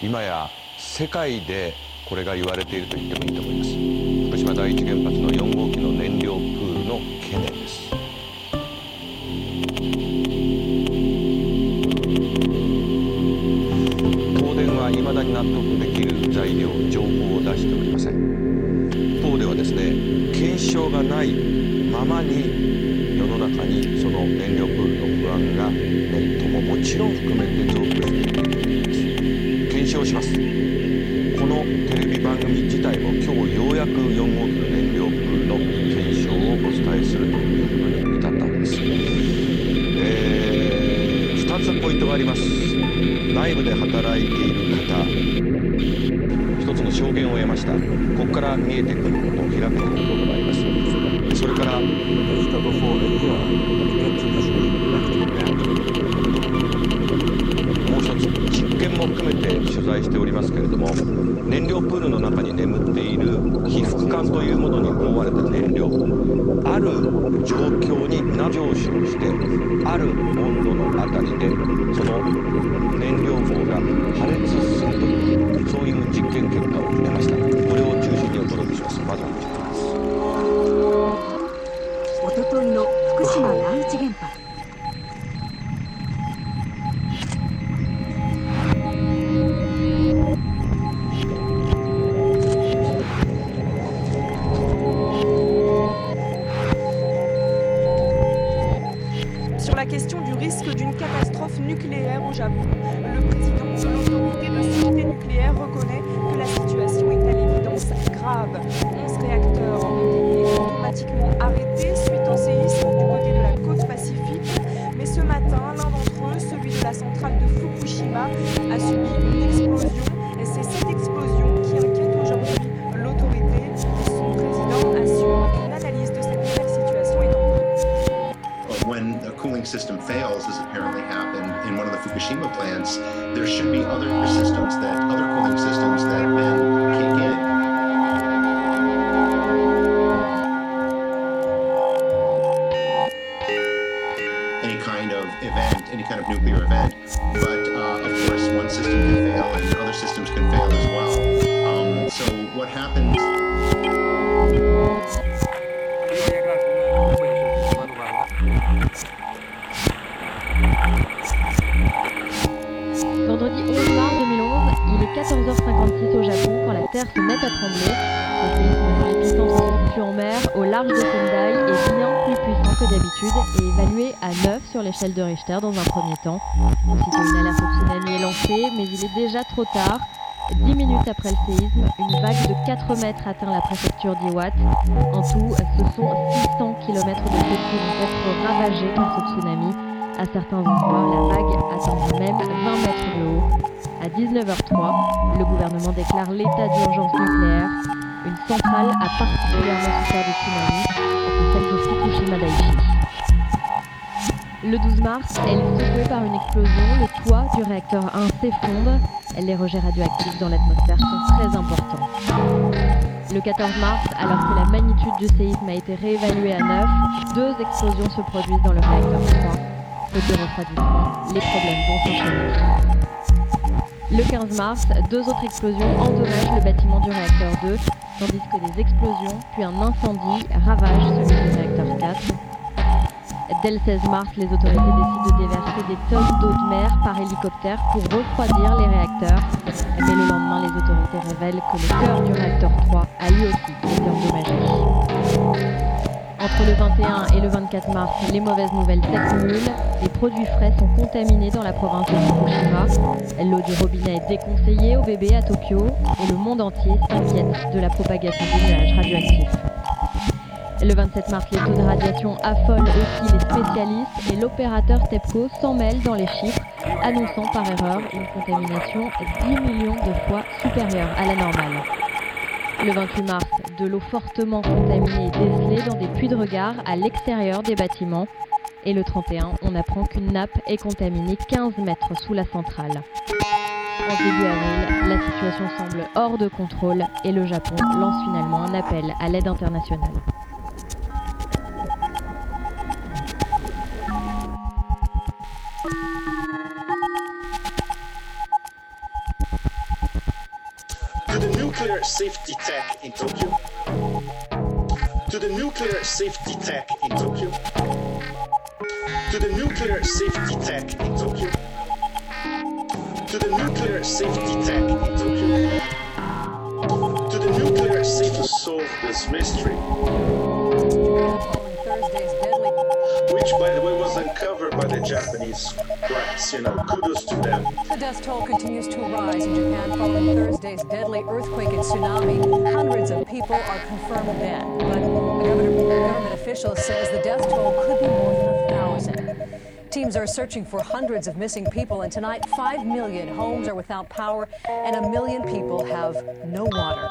今や世界でこれが言われていると言ってもいいと思います。福島第一原発の4号機の燃料プールの懸念です。東電は未だに納得できる材料情報を出しておりません。一方ではですね検証がないままに世の中にその燃料プールの不安がネットももちろん含めて増幅している。です検証します。このテレビ番組自体も今日ようやく4号機の燃料プールの検証をお伝えするということに至ったわけです、えー、2つポイントがあります。内部で働いている方。一つの証言を得ました。ここから見えてくることを開くことがあります。それから介しておりますけれども燃料プールの中に眠っている被覆管というものに覆われた燃料ある状況に上昇してある温度の辺りでその燃料棒が破裂するというそういう実験結果を出ました。la centrale de Fukushima a subi une explosion. Et c'est cette explosion qui inquiète aujourd'hui l'autorité. Son président assure une analyse de cette nouvelle situation est en When a cooling system fails, as apparently happened in one of the Fukushima plants, there should be other Vendredi 11 mars 2011, il est 14h56 au Japon quand la Terre se met à trembler. Le plus en mer au large de Sendai est bien plus puissant que d'habitude et évalué à 9 sur l'échelle de Richter dans un premier temps. Aussitôt une alerte au tsunami est lancée, mais il est déjà trop tard. Dix minutes après le séisme, une vague de 4 mètres atteint la préfecture d'Iwat. En tout, ce sont 600 km de côte qui vont être ravagés par ce tsunami. À certains endroits, la vague atteint même 20 mètres de haut. À 19h03, le gouvernement déclare l'état d'urgence nucléaire. Une centrale a particulièrement souffert du tsunami, celle de Fukushima Daiichi. Le 12 mars, elle est secouée par une explosion. Le toit du réacteur 1 s'effondre. Les rejets radioactifs dans l'atmosphère sont très importants. Le 14 mars, alors que la magnitude du séisme a été réévaluée à 9, deux explosions se produisent dans le réacteur 3. Faute refroidissement, les problèmes vont s'enchaîner. Le 15 mars, deux autres explosions endommagent le bâtiment du réacteur 2, tandis que des explosions puis un incendie ravagent celui du réacteur 4. Dès le 16 mars, les autorités décident de déverser des tonnes d'eau de mer par hélicoptère pour refroidir les réacteurs. Mais le lendemain, les autorités révèlent que le cœur du réacteur 3 a lui aussi été endommagé. Entre le 21 et le 24 mars, les mauvaises nouvelles s'accumulent. Les produits frais sont contaminés dans la province de Fukushima. L'eau du robinet est déconseillée aux bébés à Tokyo et le monde entier s'inquiète de la propagation des nuages radioactifs. Le 27 mars, les taux de radiation affolent aussi les spécialistes et l'opérateur TEPCO s'en mêle dans les chiffres, annonçant par erreur une contamination 10 millions de fois supérieure à la normale. Le 28 mars, de l'eau fortement contaminée est décelée dans des puits de regard à l'extérieur des bâtiments. Et le 31, on apprend qu'une nappe est contaminée 15 mètres sous la centrale. En début avril, la situation semble hors de contrôle et le Japon lance finalement un appel à l'aide internationale. Safety tech in Tokyo, to the nuclear safety tech in Tokyo, to the nuclear safety tech in Tokyo, to the nuclear safety tech in Tokyo, to the nuclear safety to solve this mystery. Which, by the way, was uncovered by the Japanese press. You know, kudos to them. The death toll continues to rise in Japan following Thursday's deadly earthquake and tsunami. Hundreds of people are confirmed dead, but government, official says the death toll could be more than a thousand. Teams are searching for hundreds of missing people, and tonight, 5 million homes are without power, and a million people have no water.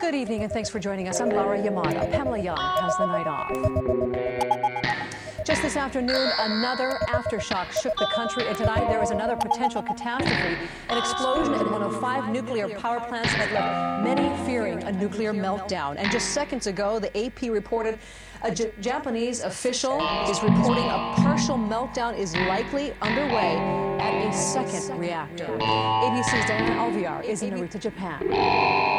Good evening, and thanks for joining us. I'm Laura Yamada. Pamela Young has the night off. Just this afternoon, another aftershock shook the country, and tonight there is another potential catastrophe. An explosion at one of five nuclear power plants that left many fearing a nuclear meltdown. And just seconds ago, the AP reported a J- Japanese official is reporting a partial meltdown is likely underway at a second reactor. ABC's Diana Alvear is in Narita, Japan.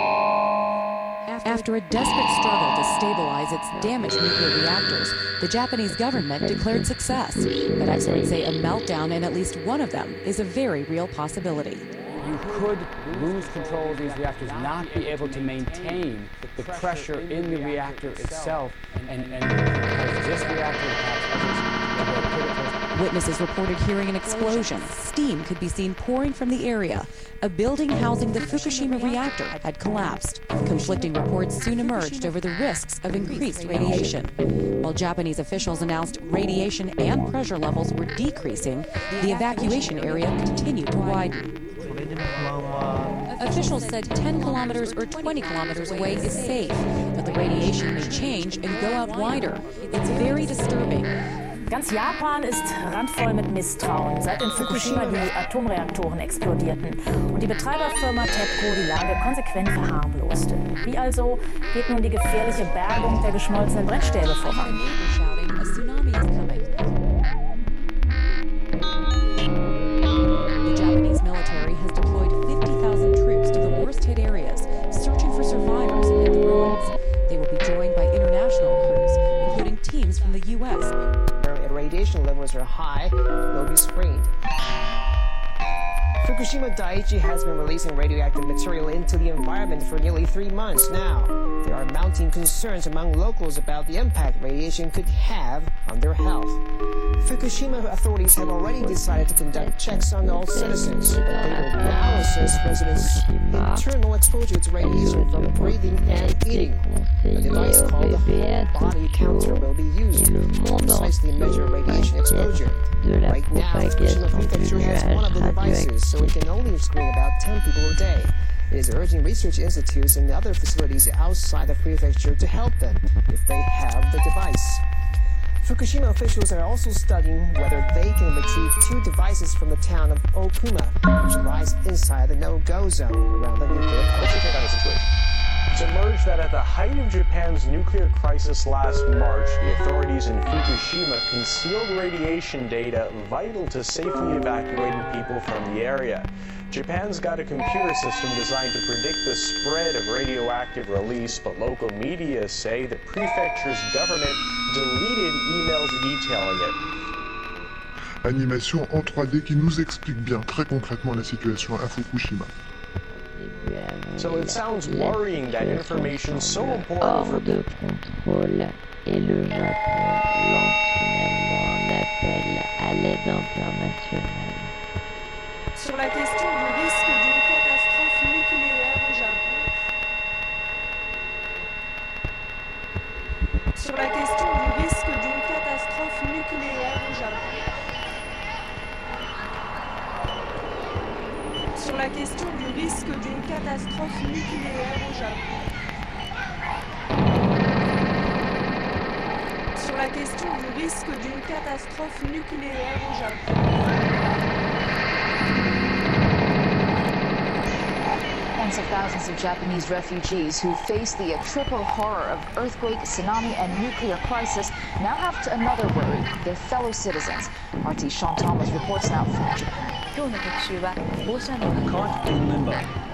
After a desperate struggle to stabilize its damaged nuclear reactors, the Japanese government declared success. But experts say a meltdown in at least one of them is a very real possibility. You could lose control of these reactors, not be able to maintain the pressure in the reactor itself, and, and this reactor has Witnesses reported hearing an explosion. Steam could be seen pouring from the area. A building housing the Fukushima reactor had collapsed. Conflicting reports soon emerged over the risks of increased radiation. While Japanese officials announced radiation and pressure levels were decreasing, the evacuation area continued to widen. Officials said 10 kilometers or 20 kilometers away is safe, but the radiation may change and go out wider. It's very disturbing. Ganz Japan ist randvoll mit Misstrauen, seit in Fukushima die Atomreaktoren explodierten und die Betreiberfirma TEPCO die Lage konsequent verharmloste. Wie also geht nun die gefährliche Bergung der geschmolzenen Brennstäbe voran? The Japanese military has deployed 50,000 troops to the worst hit areas, searching for survivors amid the ruins. They will be joined by international crews, including teams from the U.S. Radiation levels are high, they'll be screened. Fukushima Daiichi has been releasing radioactive material into the environment for nearly three months now. There are mounting concerns among locals about the impact radiation could have on their health. Fukushima authorities have already decided to conduct checks on all citizens, but they will now assess residents' internal exposure to radiation from breathing and eating. A device called the whole body counter will be used to precisely measure radiation exposure. Right now, Fukushima Prefecture has one of the devices, so it can only screen about 10 people a day. It is urging research institutes and other facilities outside the prefecture to help them if they have the device. Fukushima officials are also studying whether they can retrieve two devices from the town of Okuma, which lies inside the no-go zone around the nuclear plant. It's emerged that at the height of Japan's nuclear crisis last March, the authorities in Fukushima concealed radiation data vital to safely evacuating people from the area. Japan's got a computer system designed to predict the spread of radioactive release, but local media say the prefecture's government deleted emails detailing it. Animation en 3D qui nous explique bien très concrètement la situation à Fukushima. So it sounds worrying that information so important contrôle et le Japon lance finalement un appel à l'aide internationale. Question du risque d'une catastrophe nucléaire au Japon. Sur la question du risque d'une catastrophe nucléaire au Japon. Tens of thousands of Japanese refugees who face the triple horror of earthquake, tsunami, and nuclear crisis now have to another worry their fellow citizens. RT Sean Thomas reports now from Japan. 今日の特集は放射能 Caught in limbo,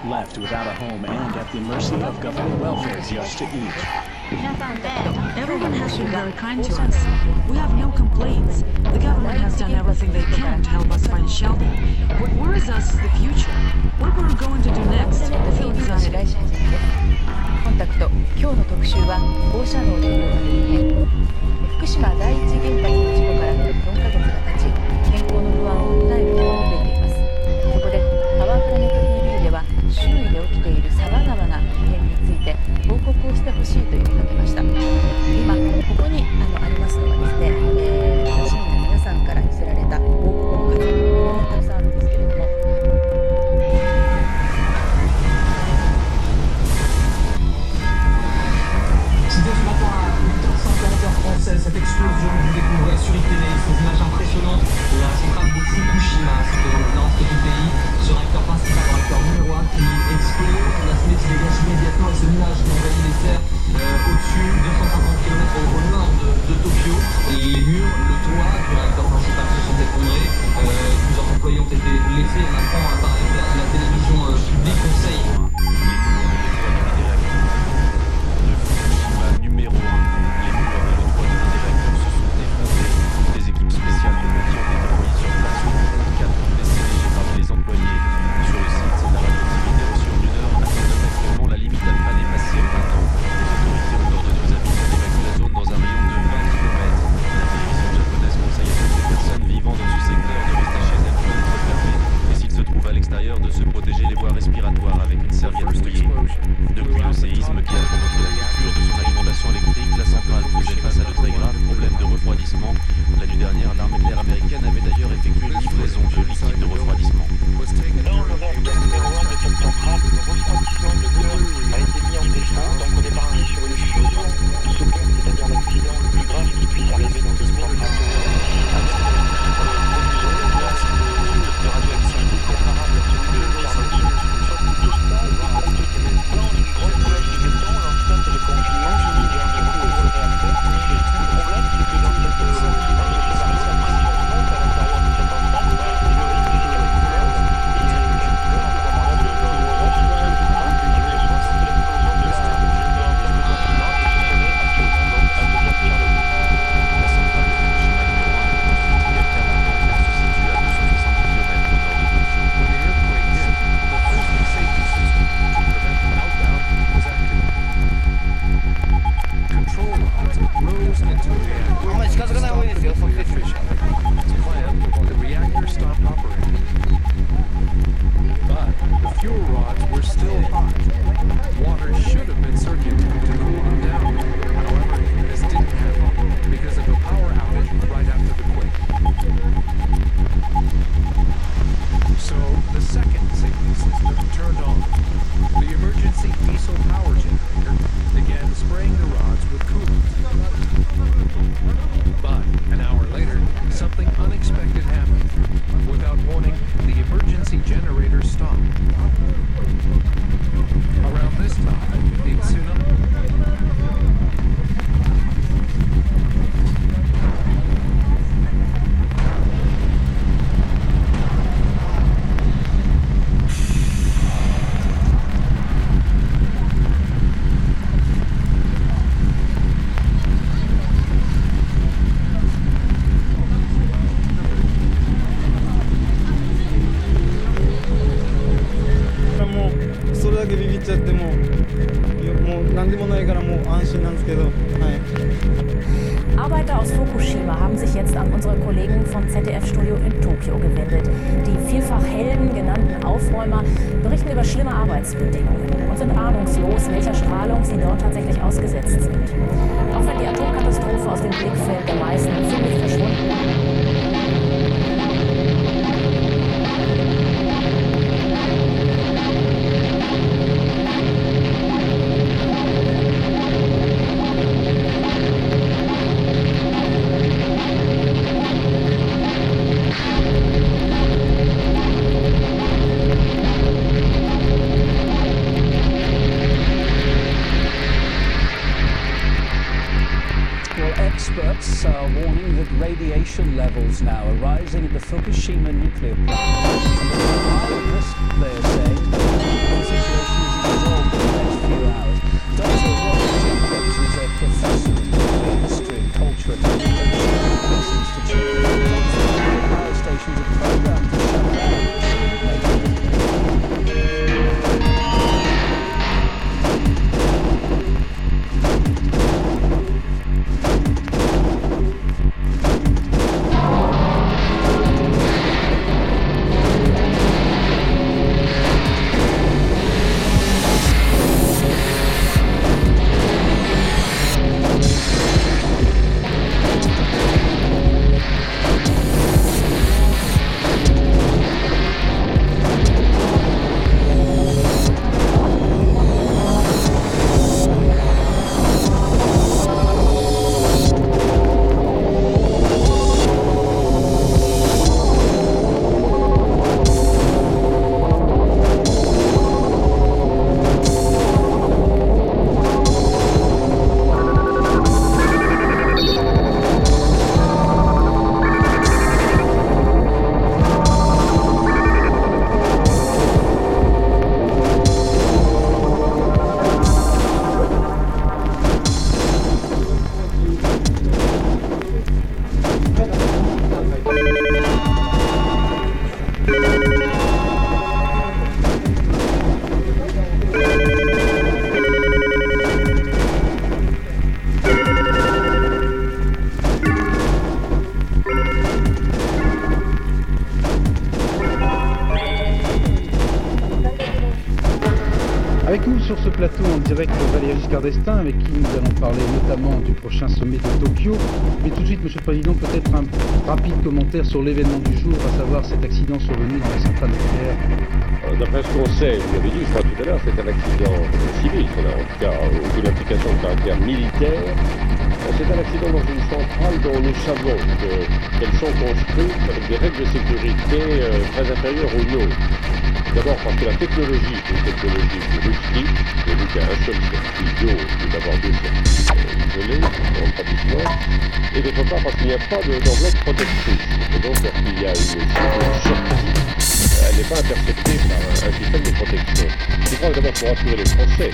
left without a home and at the mercy of government welfare just to eat. Everyone has been very kind to us. We have no complaints. The government has done everything they can to help us find shelter. What worries us is the future. What we're going to do next, Philip Zanetti. コンタクト今日の特集は放射能での異変福島第一原発の事故から4ヶ月が経ち健康の不安を訴える人々周囲で起きている様々な異変について報告をしてほしいと呼びかけちゃってもうもう何でもないからもう安心なんですけどはい。Arbeiter aus Fukushima haben sich jetzt an unsere Kollegen vom ZDF-Studio in Tokio gewendet. Die vielfach Helden genannten Aufräumer berichten über schlimme Arbeitsbedingungen und sind ahnungslos, welcher Strahlung sie dort tatsächlich ausgesetzt sind. Auch wenn die Atomkatastrophe aus dem Blickfeld der meisten völlig verschwunden Fukushima nuclear plant. Avec qui nous allons parler notamment du prochain sommet de Tokyo. Mais tout de suite, Monsieur le Président, peut-être un rapide commentaire sur l'événement du jour, à savoir cet accident survenu dans la centrale nucléaire. Euh, D'après ce qu'on sait, vous l'avez dit, je crois tout à l'heure, c'est un accident civil, en tout cas aucune implication de caractère militaire. Euh, C'est un accident dans une centrale dont nous savons que- qu'elles sont construites avec des règles de sécurité euh, très inférieures aux nôtres. D'abord parce que la technologie est une technologie qui rustique, j'ai vu qu'il y a un seul circuit d'eau, et d'avoir deux circuits euh, isolés le établissement, et d'autre part parce qu'il n'y a pas de- d'enveloppe protectrice. Et donc lorsqu'il y a une sortie, elle n'est pas interceptée par un, système de protection. Je crois d'abord pour rassurer les Français,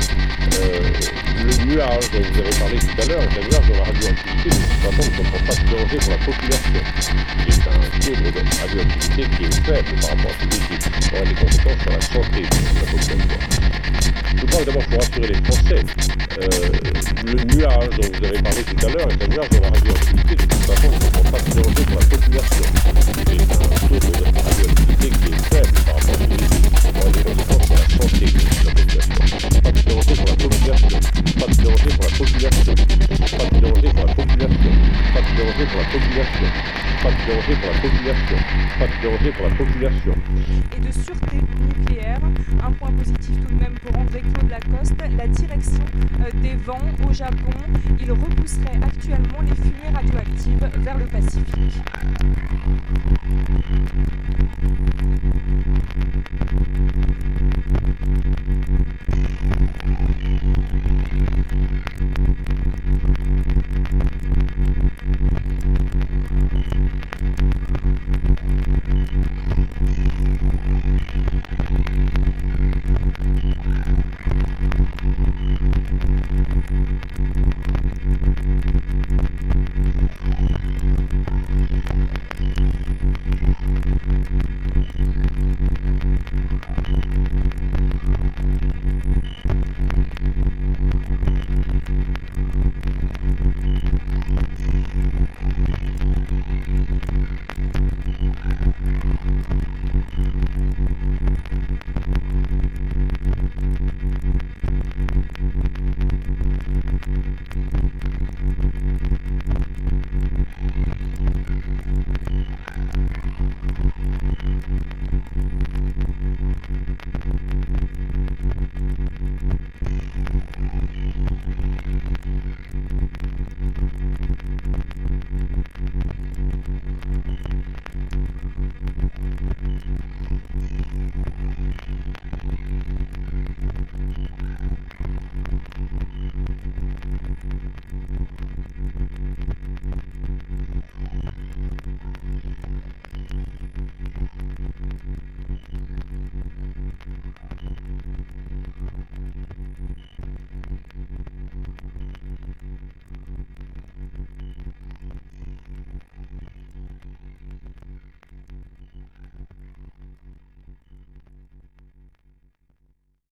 euh, le nuage dont vous avez parlé tout à l'heure est un nuage dont la radioactivité de toute ne comprend pas de danger pour la population. Il est un taux de radioactivité qui est faible par rapport à celui qui aura des conséquences sur la santé de la population. Je que d'abord pour rassurer les Français, euh, le nuage dont vous avez parlé tout à l'heure est un nuage dont la radioactivité de toute façon ne comprend pas de danger pour la population. Est un taux de radioactivité qui est faible par rapport à aura des conséquences sur la santé de la population. Pas de danger pour la population. Pas de danger pour la population. Pas de danger pour la population. Pas de danger pour la population. Pas de danger pour la population. Pas de danger pour la population. Et de sûreté nucléaire. Un point positif tout de même pour André-Claude Lacoste, la direction euh, des vents au Japon. Il repousserait actuellement les fumées radioactives vers le Pacifique. Thank Thank you.